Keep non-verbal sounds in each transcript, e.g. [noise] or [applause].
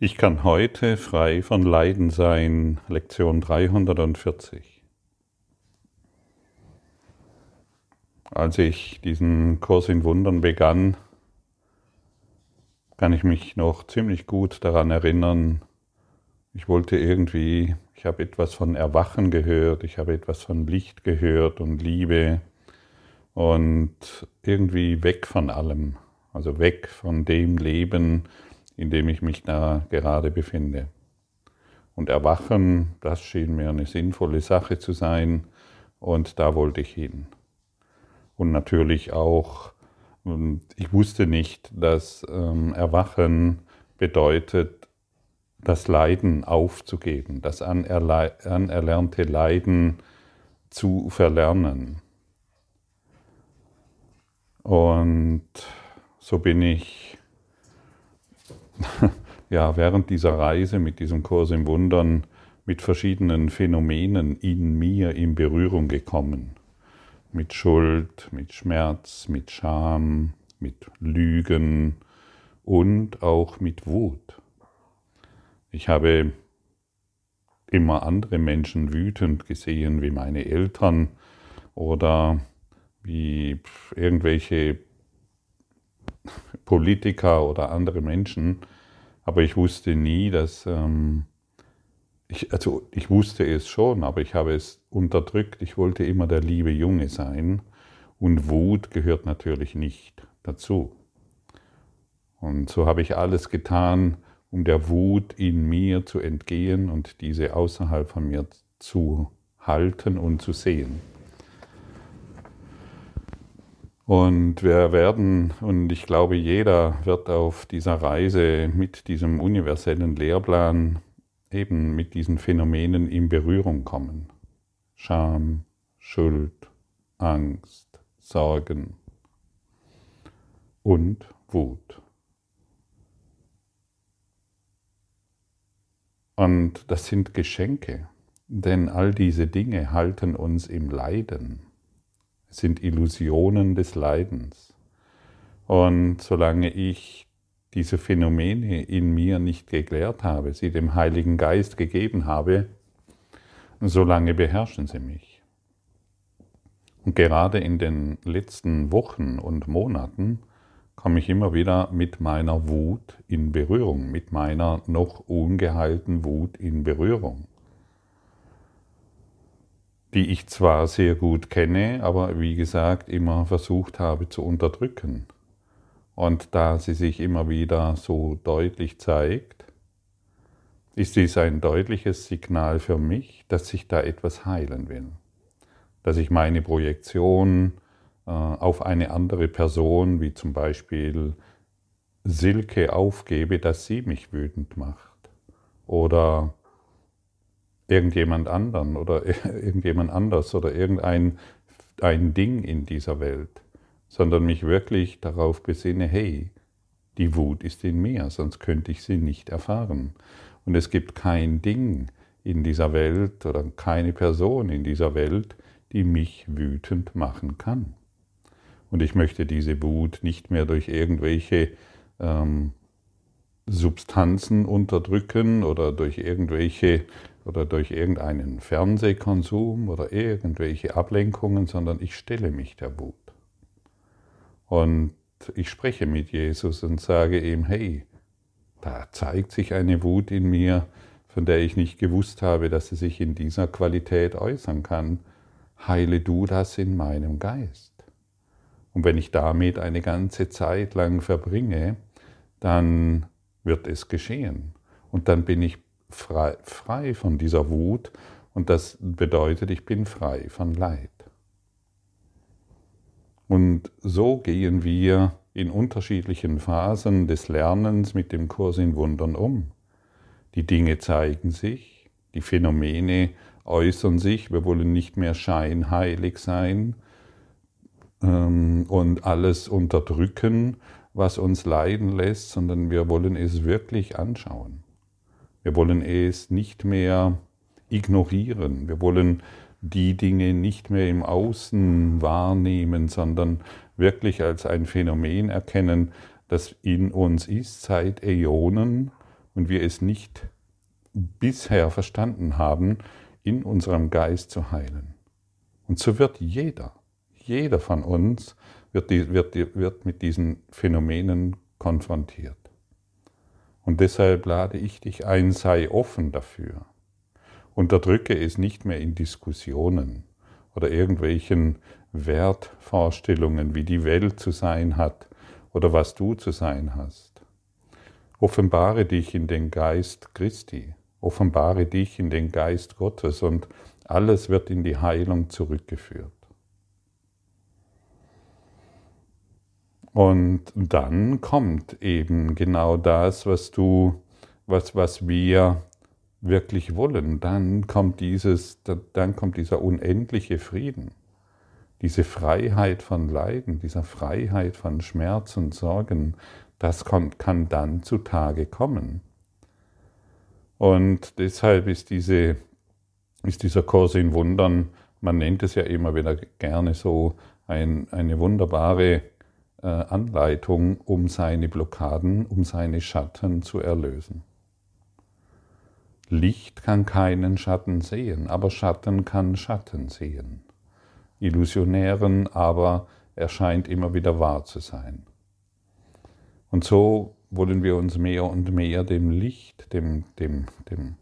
Ich kann heute frei von Leiden sein. Lektion 340. Als ich diesen Kurs in Wundern begann, kann ich mich noch ziemlich gut daran erinnern. Ich wollte irgendwie, ich habe etwas von Erwachen gehört, ich habe etwas von Licht gehört und Liebe und irgendwie weg von allem, also weg von dem Leben, in dem ich mich da gerade befinde. Und Erwachen, das schien mir eine sinnvolle Sache zu sein und da wollte ich hin. Und natürlich auch, ich wusste nicht, dass ähm, Erwachen bedeutet, das Leiden aufzugeben, das anerlernte Leiden zu verlernen. Und so bin ich [laughs] ja, während dieser Reise mit diesem Kurs im Wundern mit verschiedenen Phänomenen in mir in Berührung gekommen. Mit Schuld, mit Schmerz, mit Scham, mit Lügen und auch mit Wut. Ich habe immer andere Menschen wütend gesehen, wie meine Eltern oder wie irgendwelche Politiker oder andere Menschen, aber ich wusste nie, dass ähm, ich, also ich wusste es schon, aber ich habe es unterdrückt. Ich wollte immer der liebe Junge sein und Wut gehört natürlich nicht dazu. Und so habe ich alles getan, um der Wut in mir zu entgehen und diese außerhalb von mir zu halten und zu sehen. Und wir werden, und ich glaube, jeder wird auf dieser Reise mit diesem universellen Lehrplan eben mit diesen Phänomenen in Berührung kommen. Scham, Schuld, Angst, Sorgen und Wut. Und das sind Geschenke, denn all diese Dinge halten uns im Leiden sind Illusionen des Leidens. Und solange ich diese Phänomene in mir nicht geklärt habe, sie dem Heiligen Geist gegeben habe, solange beherrschen sie mich. Und gerade in den letzten Wochen und Monaten komme ich immer wieder mit meiner Wut in Berührung, mit meiner noch ungeheilten Wut in Berührung die ich zwar sehr gut kenne, aber wie gesagt immer versucht habe zu unterdrücken. Und da sie sich immer wieder so deutlich zeigt, ist dies ein deutliches Signal für mich, dass ich da etwas heilen will. Dass ich meine Projektion äh, auf eine andere Person, wie zum Beispiel Silke, aufgebe, dass sie mich wütend macht. Oder irgendjemand anderen oder [laughs] irgendjemand anders oder irgendein ein Ding in dieser Welt, sondern mich wirklich darauf besinne, hey, die Wut ist in mir, sonst könnte ich sie nicht erfahren. Und es gibt kein Ding in dieser Welt oder keine Person in dieser Welt, die mich wütend machen kann. Und ich möchte diese Wut nicht mehr durch irgendwelche ähm, Substanzen unterdrücken oder durch irgendwelche oder durch irgendeinen Fernsehkonsum oder irgendwelche Ablenkungen, sondern ich stelle mich der Wut. Und ich spreche mit Jesus und sage ihm, hey, da zeigt sich eine Wut in mir, von der ich nicht gewusst habe, dass sie sich in dieser Qualität äußern kann. Heile du das in meinem Geist. Und wenn ich damit eine ganze Zeit lang verbringe, dann wird es geschehen. Und dann bin ich frei, frei von dieser Wut und das bedeutet, ich bin frei von Leid. Und so gehen wir in unterschiedlichen Phasen des Lernens mit dem Kurs in Wundern um. Die Dinge zeigen sich, die Phänomene äußern sich, wir wollen nicht mehr scheinheilig sein ähm, und alles unterdrücken, was uns leiden lässt, sondern wir wollen es wirklich anschauen. Wir wollen es nicht mehr ignorieren. Wir wollen die Dinge nicht mehr im Außen wahrnehmen, sondern wirklich als ein Phänomen erkennen, das in uns ist seit Äonen und wir es nicht bisher verstanden haben, in unserem Geist zu heilen. Und so wird jeder, jeder von uns wird, wird, wird mit diesen Phänomenen konfrontiert. Und deshalb lade ich dich ein, sei offen dafür. Unterdrücke es nicht mehr in Diskussionen oder irgendwelchen Wertvorstellungen, wie die Welt zu sein hat oder was du zu sein hast. Offenbare dich in den Geist Christi, offenbare dich in den Geist Gottes und alles wird in die Heilung zurückgeführt. Und dann kommt eben genau das, was du, was, was wir wirklich wollen. Dann kommt dieses, dann kommt dieser unendliche Frieden, diese Freiheit von Leiden, dieser Freiheit von Schmerz und Sorgen. Das kommt, kann dann zutage kommen. Und deshalb ist, diese, ist dieser Kurs in Wundern, man nennt es ja immer wieder gerne so, ein, eine wunderbare Anleitung, um seine Blockaden, um seine Schatten zu erlösen. Licht kann keinen Schatten sehen, aber Schatten kann Schatten sehen. Illusionären aber erscheint immer wieder wahr zu sein. Und so wollen wir uns mehr und mehr dem Licht, dem, dem, dem,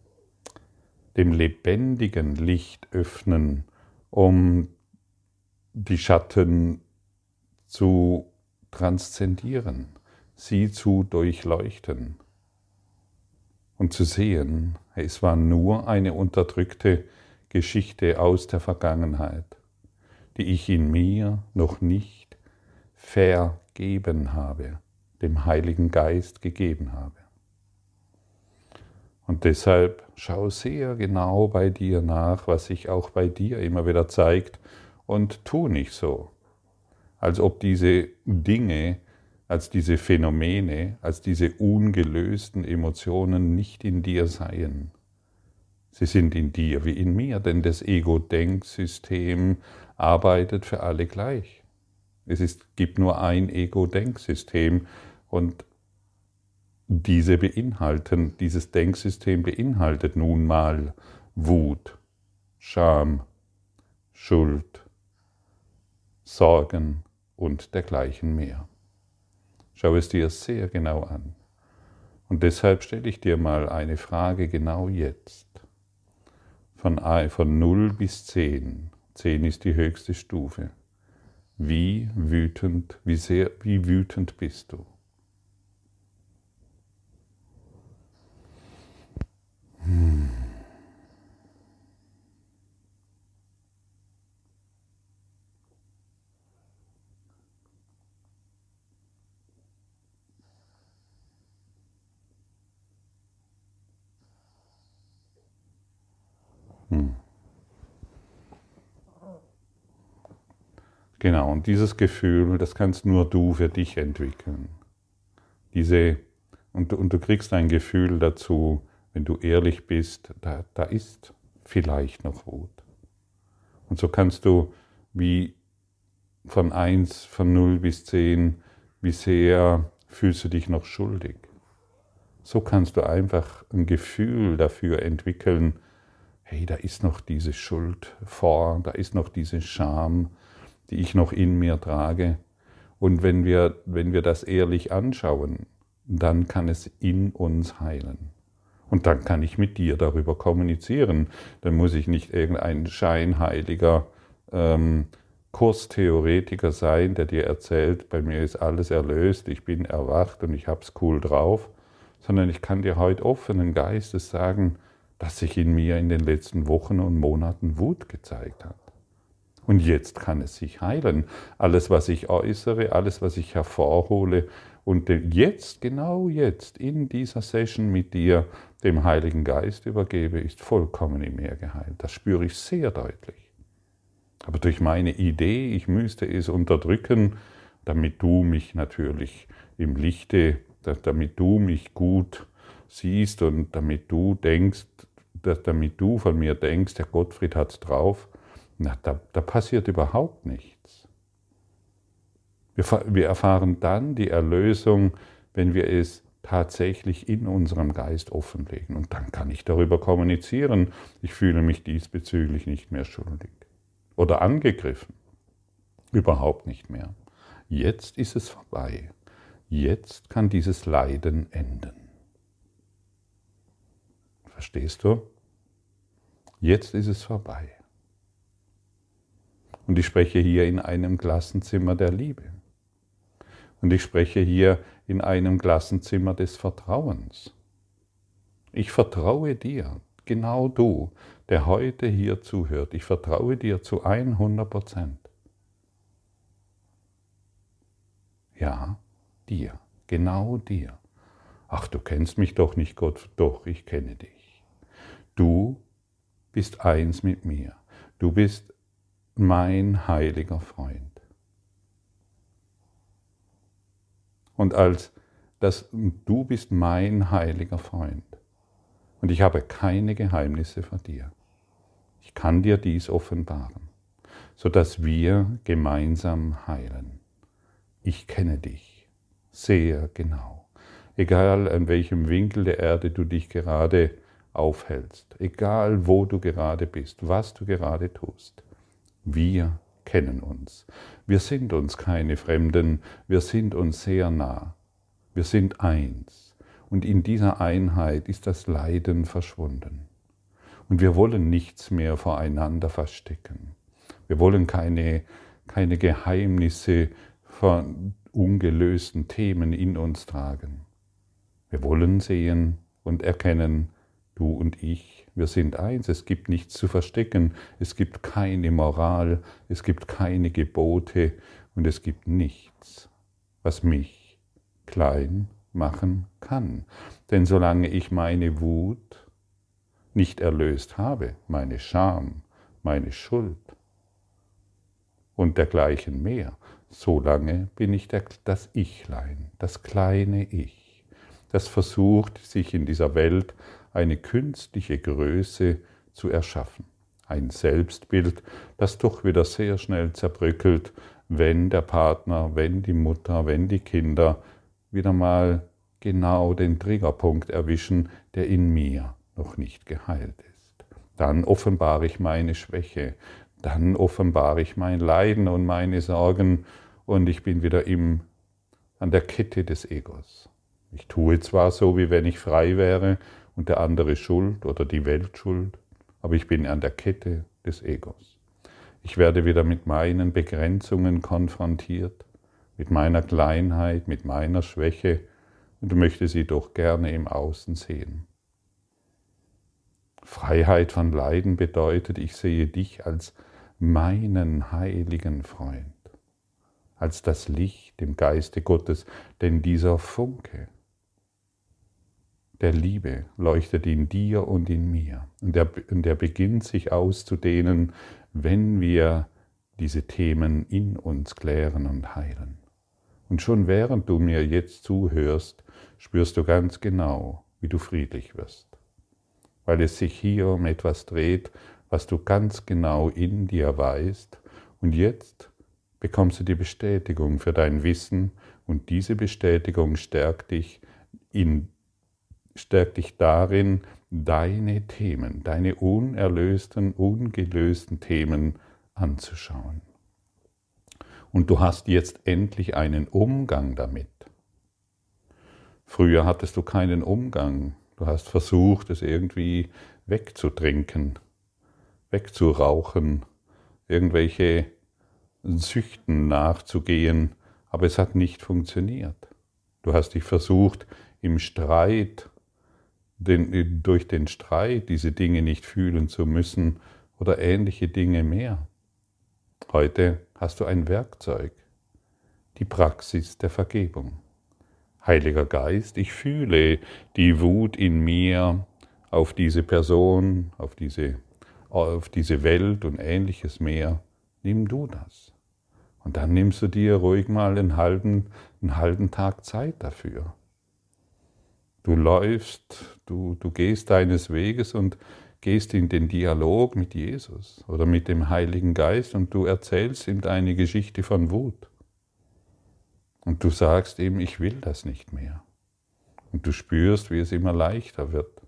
dem lebendigen Licht öffnen, um die Schatten zu transzendieren, sie zu durchleuchten und zu sehen, es war nur eine unterdrückte Geschichte aus der Vergangenheit, die ich in mir noch nicht vergeben habe, dem Heiligen Geist gegeben habe. Und deshalb schau sehr genau bei dir nach, was sich auch bei dir immer wieder zeigt, und tu nicht so, als ob diese Dinge, als diese Phänomene, als diese ungelösten Emotionen nicht in dir seien. Sie sind in dir wie in mir, denn das Ego-Denksystem arbeitet für alle gleich. Es ist, gibt nur ein Ego-Denksystem und diese beinhalten, dieses Denksystem beinhaltet nun mal Wut, Scham, Schuld, Sorgen, und dergleichen mehr. Schau es dir sehr genau an. Und deshalb stelle ich dir mal eine Frage genau jetzt. Von, von 0 bis 10. 10 ist die höchste Stufe. Wie wütend, wie sehr, wie wütend bist du? Genau, und dieses Gefühl, das kannst nur du für dich entwickeln. Diese, und, und du kriegst ein Gefühl dazu, wenn du ehrlich bist, da, da ist vielleicht noch Wut. Und so kannst du wie von 1, von 0 bis 10, wie sehr fühlst du dich noch schuldig. So kannst du einfach ein Gefühl dafür entwickeln, hey, da ist noch diese Schuld vor, da ist noch diese Scham, die ich noch in mir trage. Und wenn wir, wenn wir das ehrlich anschauen, dann kann es in uns heilen. Und dann kann ich mit dir darüber kommunizieren. Dann muss ich nicht irgendein scheinheiliger ähm, Kurstheoretiker sein, der dir erzählt, bei mir ist alles erlöst, ich bin erwacht und ich hab's cool drauf, sondern ich kann dir heute offenen Geistes sagen, dass sich in mir in den letzten Wochen und Monaten Wut gezeigt hat. Und jetzt kann es sich heilen. Alles, was ich äußere, alles, was ich hervorhole und jetzt, genau jetzt, in dieser Session mit dir, dem Heiligen Geist übergebe, ist vollkommen in mir geheilt. Das spüre ich sehr deutlich. Aber durch meine Idee, ich müsste es unterdrücken, damit du mich natürlich im Lichte, damit du mich gut siehst und damit du denkst, damit du von mir denkst, der Gottfried hat es drauf, na, da, da passiert überhaupt nichts. Wir, wir erfahren dann die Erlösung, wenn wir es tatsächlich in unserem Geist offenlegen. Und dann kann ich darüber kommunizieren. Ich fühle mich diesbezüglich nicht mehr schuldig oder angegriffen. Überhaupt nicht mehr. Jetzt ist es vorbei. Jetzt kann dieses Leiden enden. Verstehst du? Jetzt ist es vorbei. Und ich spreche hier in einem Klassenzimmer der Liebe. Und ich spreche hier in einem Klassenzimmer des Vertrauens. Ich vertraue dir, genau du, der heute hier zuhört. Ich vertraue dir zu 100 Prozent. Ja, dir, genau dir. Ach, du kennst mich doch nicht, Gott, doch, ich kenne dich. Du bist eins mit mir. Du bist mein heiliger Freund. Und als das du bist mein heiliger Freund und ich habe keine Geheimnisse vor dir. Ich kann dir dies offenbaren, sodass wir gemeinsam heilen. Ich kenne dich sehr genau, egal an welchem Winkel der Erde du dich gerade aufhältst, egal wo du gerade bist, was du gerade tust. Wir kennen uns. Wir sind uns keine Fremden, wir sind uns sehr nah. Wir sind eins. Und in dieser Einheit ist das Leiden verschwunden. Und wir wollen nichts mehr voreinander verstecken. Wir wollen keine, keine Geheimnisse von ungelösten Themen in uns tragen. Wir wollen sehen und erkennen, du und ich, wir sind eins. Es gibt nichts zu verstecken. Es gibt keine Moral. Es gibt keine Gebote. Und es gibt nichts, was mich klein machen kann. Denn solange ich meine Wut nicht erlöst habe, meine Scham, meine Schuld und dergleichen mehr, solange bin ich das Ichlein, das kleine Ich, das versucht, sich in dieser Welt eine künstliche Größe zu erschaffen. Ein Selbstbild, das doch wieder sehr schnell zerbröckelt, wenn der Partner, wenn die Mutter, wenn die Kinder wieder mal genau den Triggerpunkt erwischen, der in mir noch nicht geheilt ist. Dann offenbare ich meine Schwäche, dann offenbare ich mein Leiden und meine Sorgen und ich bin wieder im, an der Kette des Egos. Ich tue zwar so, wie wenn ich frei wäre und der andere schuld oder die Welt schuld, aber ich bin an der Kette des Egos. Ich werde wieder mit meinen Begrenzungen konfrontiert, mit meiner Kleinheit, mit meiner Schwäche und möchte sie doch gerne im Außen sehen. Freiheit von Leiden bedeutet, ich sehe dich als meinen heiligen Freund, als das Licht im Geiste Gottes, denn dieser Funke, der Liebe leuchtet in dir und in mir. Und er, und er beginnt sich auszudehnen, wenn wir diese Themen in uns klären und heilen. Und schon während du mir jetzt zuhörst, spürst du ganz genau, wie du friedlich wirst. Weil es sich hier um etwas dreht, was du ganz genau in dir weißt. Und jetzt bekommst du die Bestätigung für dein Wissen und diese Bestätigung stärkt dich in stärkt dich darin, deine Themen, deine unerlösten, ungelösten Themen anzuschauen. Und du hast jetzt endlich einen Umgang damit. Früher hattest du keinen Umgang. Du hast versucht, es irgendwie wegzutrinken, wegzurauchen, irgendwelche Süchten nachzugehen, aber es hat nicht funktioniert. Du hast dich versucht, im Streit den, durch den Streit diese Dinge nicht fühlen zu müssen oder ähnliche Dinge mehr. Heute hast du ein Werkzeug, die Praxis der Vergebung. Heiliger Geist, ich fühle die Wut in mir auf diese Person, auf diese, auf diese Welt und ähnliches mehr. Nimm du das. Und dann nimmst du dir ruhig mal einen halben, einen halben Tag Zeit dafür. Du läufst, du, du gehst deines Weges und gehst in den Dialog mit Jesus oder mit dem Heiligen Geist und du erzählst ihm deine Geschichte von Wut. Und du sagst ihm, ich will das nicht mehr. Und du spürst, wie es immer leichter wird,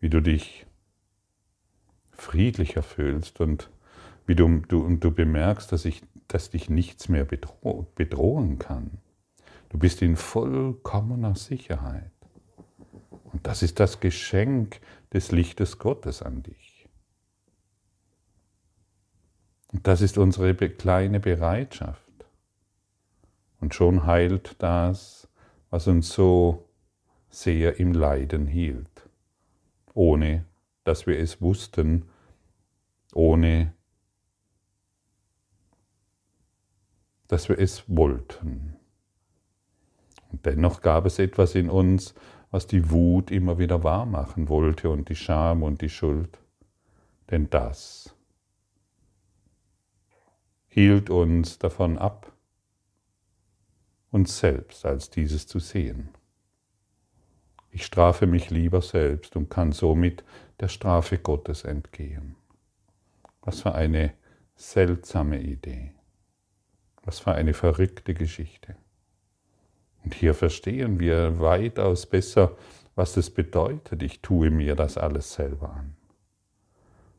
wie du dich friedlicher fühlst und wie du, du, und du bemerkst, dass, ich, dass dich nichts mehr bedroh, bedrohen kann. Du bist in vollkommener Sicherheit. Und das ist das Geschenk des Lichtes Gottes an dich. Und das ist unsere kleine Bereitschaft. Und schon heilt das, was uns so sehr im Leiden hielt, ohne dass wir es wussten, ohne dass wir es wollten. Und dennoch gab es etwas in uns, was die Wut immer wieder wahr machen wollte und die Scham und die Schuld. Denn das hielt uns davon ab, uns selbst als dieses zu sehen. Ich strafe mich lieber selbst und kann somit der Strafe Gottes entgehen. Was für eine seltsame Idee. Was für eine verrückte Geschichte. Und hier verstehen wir weitaus besser, was es bedeutet, ich tue mir das alles selber an.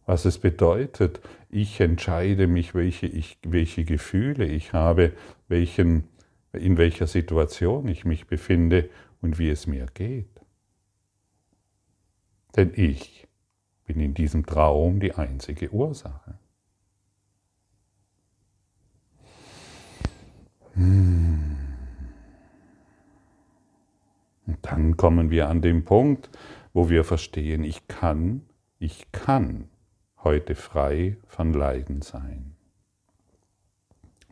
Was es bedeutet, ich entscheide mich, welche, ich, welche Gefühle ich habe, welchen, in welcher Situation ich mich befinde und wie es mir geht. Denn ich bin in diesem Traum die einzige Ursache. Hmm. Und dann kommen wir an den Punkt, wo wir verstehen, ich kann, ich kann heute frei von Leiden sein.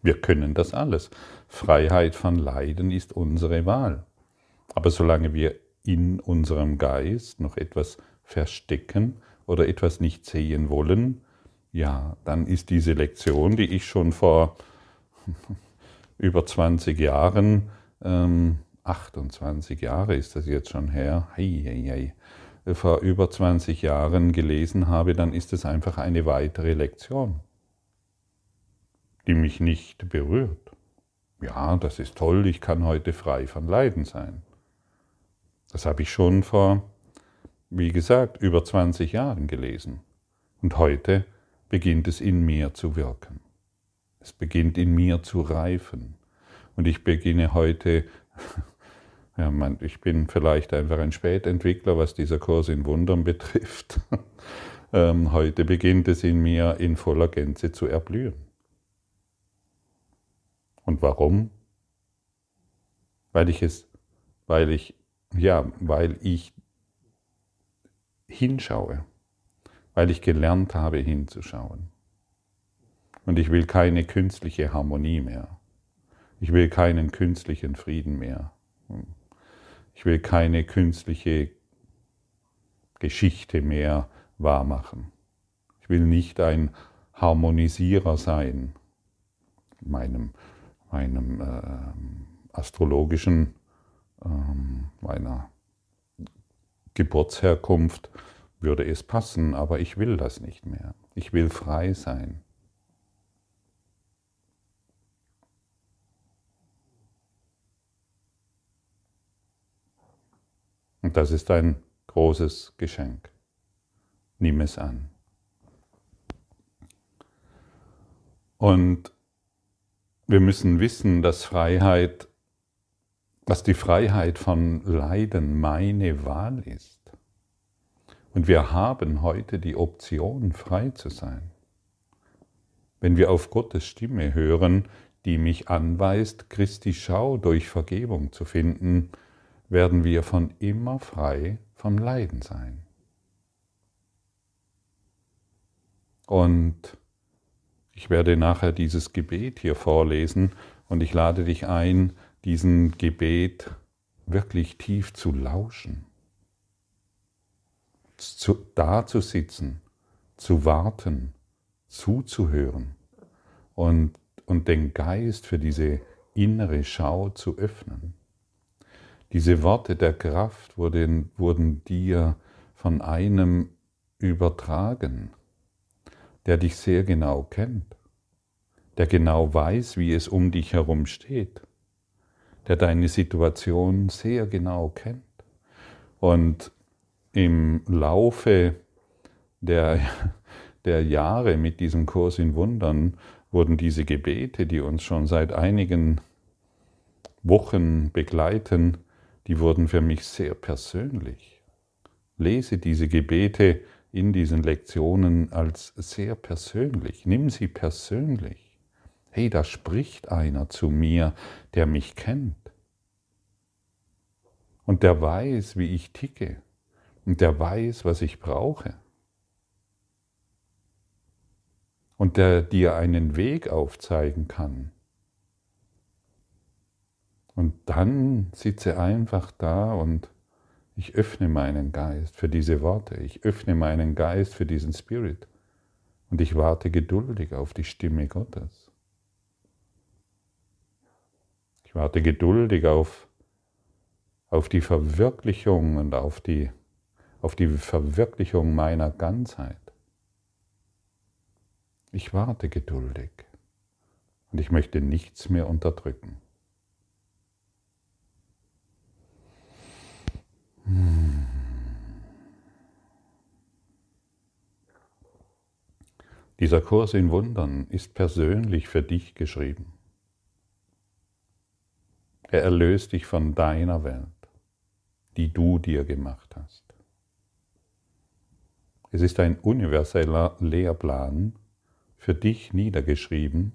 Wir können das alles. Freiheit von Leiden ist unsere Wahl. Aber solange wir in unserem Geist noch etwas verstecken oder etwas nicht sehen wollen, ja, dann ist diese Lektion, die ich schon vor [laughs] über 20 Jahren ähm, 28 Jahre ist das jetzt schon her, hei, hei, hei, vor über 20 Jahren gelesen habe, dann ist es einfach eine weitere Lektion, die mich nicht berührt. Ja, das ist toll, ich kann heute frei von Leiden sein. Das habe ich schon vor, wie gesagt, über 20 Jahren gelesen. Und heute beginnt es in mir zu wirken. Es beginnt in mir zu reifen. Und ich beginne heute ja, man, ich bin vielleicht einfach ein Spätentwickler, was dieser Kurs in Wundern betrifft. [laughs] ähm, heute beginnt es in mir in voller Gänze zu erblühen. Und warum? Weil ich es, weil ich, ja, weil ich hinschaue, weil ich gelernt habe hinzuschauen. Und ich will keine künstliche Harmonie mehr. Ich will keinen künstlichen Frieden mehr. Ich will keine künstliche Geschichte mehr wahrmachen. Ich will nicht ein Harmonisierer sein, meinem, meinem äh, astrologischen, äh, meiner Geburtsherkunft würde es passen, aber ich will das nicht mehr. Ich will frei sein. Und das ist ein großes Geschenk. Nimm es an. Und wir müssen wissen, dass Freiheit, dass die Freiheit von Leiden meine Wahl ist. Und wir haben heute die Option, frei zu sein. Wenn wir auf Gottes Stimme hören, die mich anweist, Christi Schau durch Vergebung zu finden, werden wir von immer frei vom Leiden sein. Und ich werde nachher dieses Gebet hier vorlesen und ich lade dich ein, diesem Gebet wirklich tief zu lauschen, zu, da zu sitzen, zu warten, zuzuhören und, und den Geist für diese innere Schau zu öffnen. Diese Worte der Kraft wurden, wurden dir von einem übertragen, der dich sehr genau kennt, der genau weiß, wie es um dich herum steht, der deine Situation sehr genau kennt. Und im Laufe der, der Jahre mit diesem Kurs in Wundern wurden diese Gebete, die uns schon seit einigen Wochen begleiten, die wurden für mich sehr persönlich. Lese diese Gebete in diesen Lektionen als sehr persönlich. Nimm sie persönlich. Hey, da spricht einer zu mir, der mich kennt. Und der weiß, wie ich ticke. Und der weiß, was ich brauche. Und der dir einen Weg aufzeigen kann. Und dann sitze einfach da und ich öffne meinen Geist für diese Worte. Ich öffne meinen Geist für diesen Spirit. Und ich warte geduldig auf die Stimme Gottes. Ich warte geduldig auf, auf die Verwirklichung und auf die, auf die Verwirklichung meiner Ganzheit. Ich warte geduldig und ich möchte nichts mehr unterdrücken. Dieser Kurs in Wundern ist persönlich für dich geschrieben. Er erlöst dich von deiner Welt, die du dir gemacht hast. Es ist ein universeller Lehrplan für dich niedergeschrieben,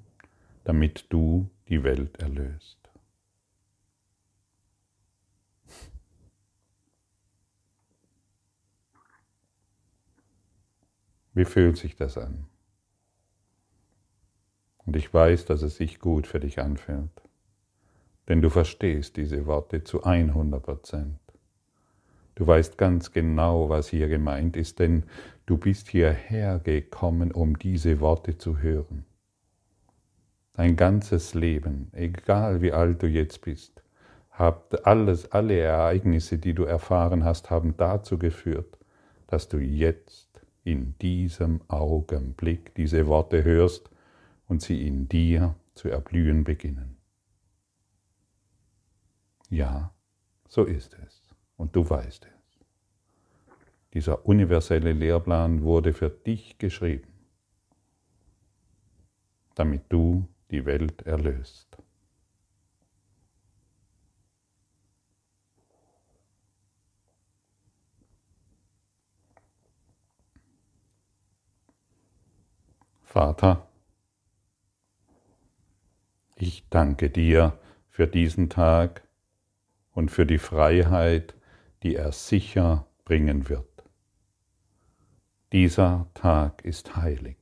damit du die Welt erlöst. Wie fühlt sich das an? Und ich weiß, dass es sich gut für dich anfühlt, denn du verstehst diese Worte zu 100 Prozent. Du weißt ganz genau, was hier gemeint ist, denn du bist hierher gekommen, um diese Worte zu hören. Dein ganzes Leben, egal wie alt du jetzt bist, hat alles, alle Ereignisse, die du erfahren hast, haben dazu geführt, dass du jetzt in diesem Augenblick diese Worte hörst und sie in dir zu erblühen beginnen. Ja, so ist es und du weißt es. Dieser universelle Lehrplan wurde für dich geschrieben, damit du die Welt erlöst. Vater, ich danke dir für diesen Tag und für die Freiheit, die er sicher bringen wird. Dieser Tag ist heilig,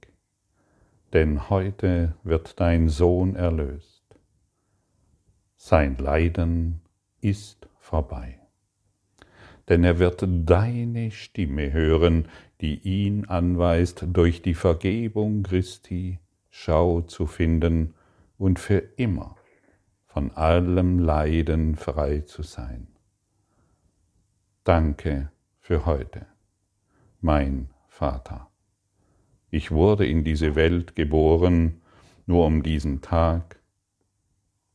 denn heute wird dein Sohn erlöst. Sein Leiden ist vorbei, denn er wird deine Stimme hören, die ihn anweist, durch die Vergebung Christi Schau zu finden und für immer von allem Leiden frei zu sein. Danke für heute, mein Vater. Ich wurde in diese Welt geboren, nur um diesen Tag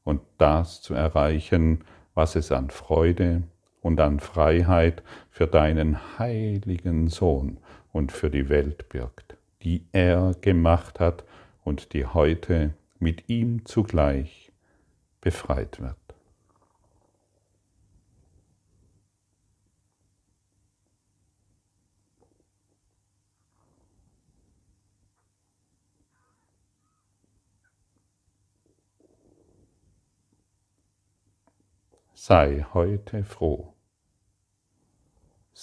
und das zu erreichen, was es an Freude und an Freiheit für deinen heiligen Sohn und für die Welt birgt, die er gemacht hat und die heute mit ihm zugleich befreit wird. Sei heute froh.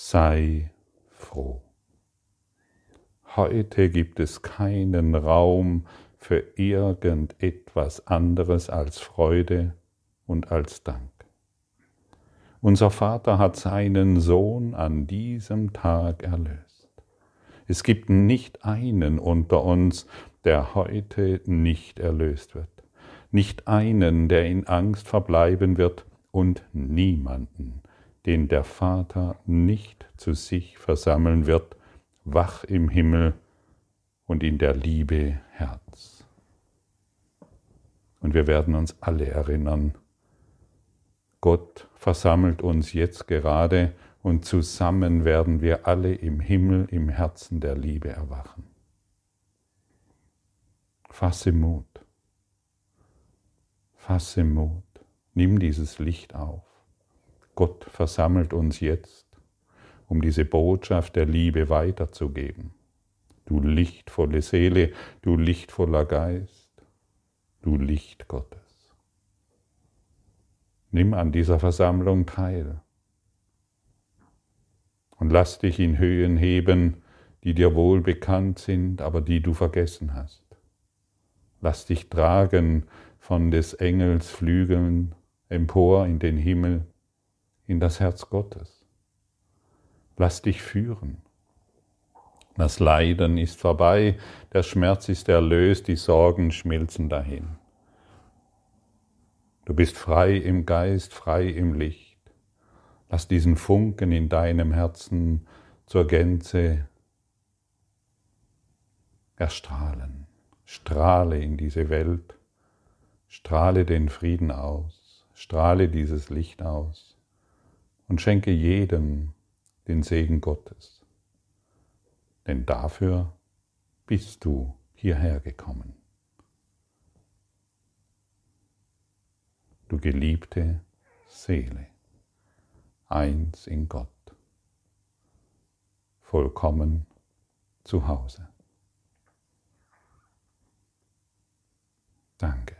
Sei froh. Heute gibt es keinen Raum für irgendetwas anderes als Freude und als Dank. Unser Vater hat seinen Sohn an diesem Tag erlöst. Es gibt nicht einen unter uns, der heute nicht erlöst wird, nicht einen, der in Angst verbleiben wird und niemanden, den der Vater nicht zu sich versammeln wird, wach im Himmel und in der Liebe Herz. Und wir werden uns alle erinnern, Gott versammelt uns jetzt gerade und zusammen werden wir alle im Himmel, im Herzen der Liebe erwachen. Fasse Mut. Fasse Mut. Nimm dieses Licht auf. Gott versammelt uns jetzt, um diese Botschaft der Liebe weiterzugeben. Du lichtvolle Seele, du lichtvoller Geist, du Licht Gottes. Nimm an dieser Versammlung teil und lass dich in Höhen heben, die dir wohl bekannt sind, aber die du vergessen hast. Lass dich tragen von des Engels Flügeln empor in den Himmel, in das Herz Gottes. Lass dich führen. Das Leiden ist vorbei, der Schmerz ist erlöst, die Sorgen schmilzen dahin. Du bist frei im Geist, frei im Licht. Lass diesen Funken in deinem Herzen zur Gänze erstrahlen. Strahle in diese Welt, strahle den Frieden aus, strahle dieses Licht aus und schenke jedem den Segen Gottes. Denn dafür bist du hierher gekommen. Du geliebte Seele, eins in Gott, vollkommen zu Hause. Danke.